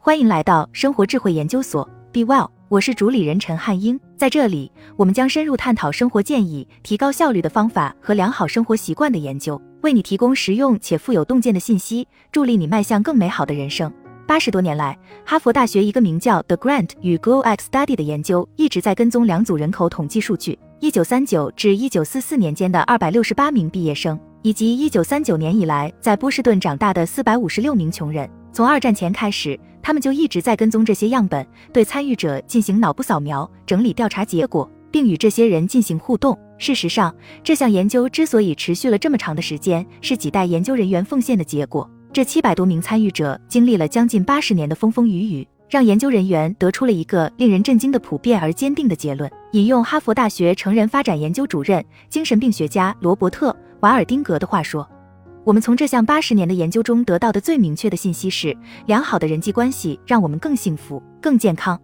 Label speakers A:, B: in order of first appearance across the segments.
A: 欢迎来到生活智慧研究所，Be Well，我是主理人陈汉英。在这里，我们将深入探讨生活建议、提高效率的方法和良好生活习惯的研究，为你提供实用且富有洞见的信息，助力你迈向更美好的人生。八十多年来，哈佛大学一个名叫 The Grant 与 Glow X Study 的研究一直在跟踪两组人口统计数据：一九三九至一九四四年间的二百六十八名毕业生，以及一九三九年以来在波士顿长大的四百五十六名穷人。从二战前开始，他们就一直在跟踪这些样本，对参与者进行脑部扫描，整理调查结果，并与这些人进行互动。事实上，这项研究之所以持续了这么长的时间，是几代研究人员奉献的结果。这七百多名参与者经历了将近八十年的风风雨雨，让研究人员得出了一个令人震惊的普遍而坚定的结论。引用哈佛大学成人发展研究主任、精神病学家罗伯特·瓦尔丁格的话说。我们从这项八十年的研究中得到的最明确的信息是，良好的人际关系让我们更幸福、更健康。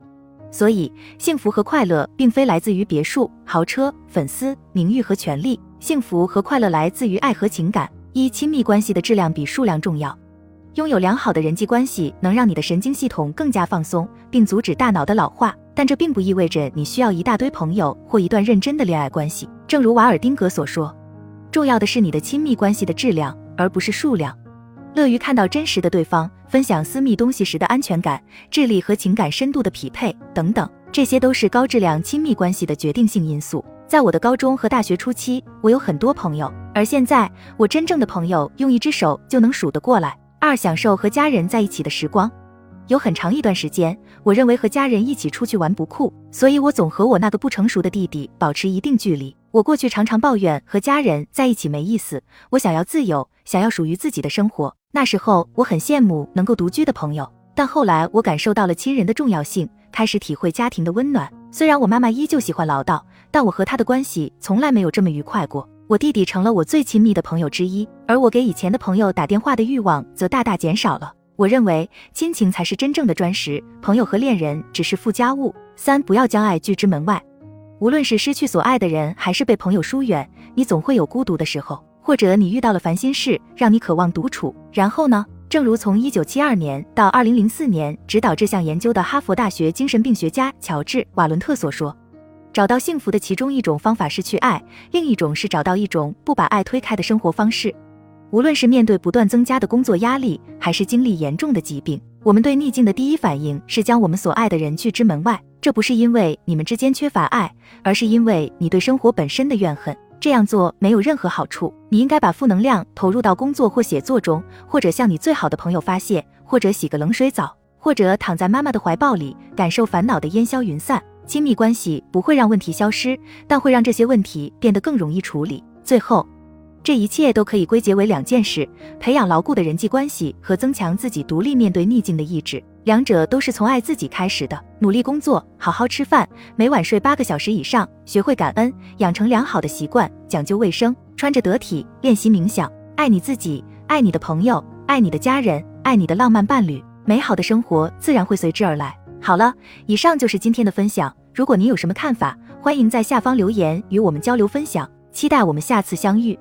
A: 所以，幸福和快乐并非来自于别墅、豪车、粉丝、名誉和权力，幸福和快乐来自于爱和情感。一、亲密关系的质量比数量重要。拥有良好的人际关系能让你的神经系统更加放松，并阻止大脑的老化，但这并不意味着你需要一大堆朋友或一段认真的恋爱关系。正如瓦尔丁格所说，重要的是你的亲密关系的质量。而不是数量，乐于看到真实的对方，分享私密东西时的安全感，智力和情感深度的匹配等等，这些都是高质量亲密关系的决定性因素。在我的高中和大学初期，我有很多朋友，而现在我真正的朋友用一只手就能数得过来。二、享受和家人在一起的时光。有很长一段时间，我认为和家人一起出去玩不酷，所以我总和我那个不成熟的弟弟保持一定距离。我过去常常抱怨和家人在一起没意思，我想要自由，想要属于自己的生活。那时候我很羡慕能够独居的朋友，但后来我感受到了亲人的重要性，开始体会家庭的温暖。虽然我妈妈依旧喜欢唠叨，但我和她的关系从来没有这么愉快过。我弟弟成了我最亲密的朋友之一，而我给以前的朋友打电话的欲望则大大减少了。我认为亲情才是真正的砖石，朋友和恋人只是附加物。三，不要将爱拒之门外。无论是失去所爱的人，还是被朋友疏远，你总会有孤独的时候，或者你遇到了烦心事，让你渴望独处。然后呢？正如从一九七二年到二零零四年指导这项研究的哈佛大学精神病学家乔治·瓦伦特所说，找到幸福的其中一种方法是去爱，另一种是找到一种不把爱推开的生活方式。无论是面对不断增加的工作压力，还是经历严重的疾病，我们对逆境的第一反应是将我们所爱的人拒之门外。这不是因为你们之间缺乏爱，而是因为你对生活本身的怨恨。这样做没有任何好处。你应该把负能量投入到工作或写作中，或者向你最好的朋友发泄，或者洗个冷水澡，或者躺在妈妈的怀抱里，感受烦恼的烟消云散。亲密关系不会让问题消失，但会让这些问题变得更容易处理。最后。这一切都可以归结为两件事：培养牢固的人际关系和增强自己独立面对逆境的意志。两者都是从爱自己开始的。努力工作，好好吃饭，每晚睡八个小时以上，学会感恩，养成良好的习惯，讲究卫生，穿着得体，练习冥想。爱你自己，爱你的朋友，爱你的家人，爱你的浪漫伴侣，美好的生活自然会随之而来。好了，以上就是今天的分享。如果您有什么看法，欢迎在下方留言与我们交流分享。期待我们下次相遇。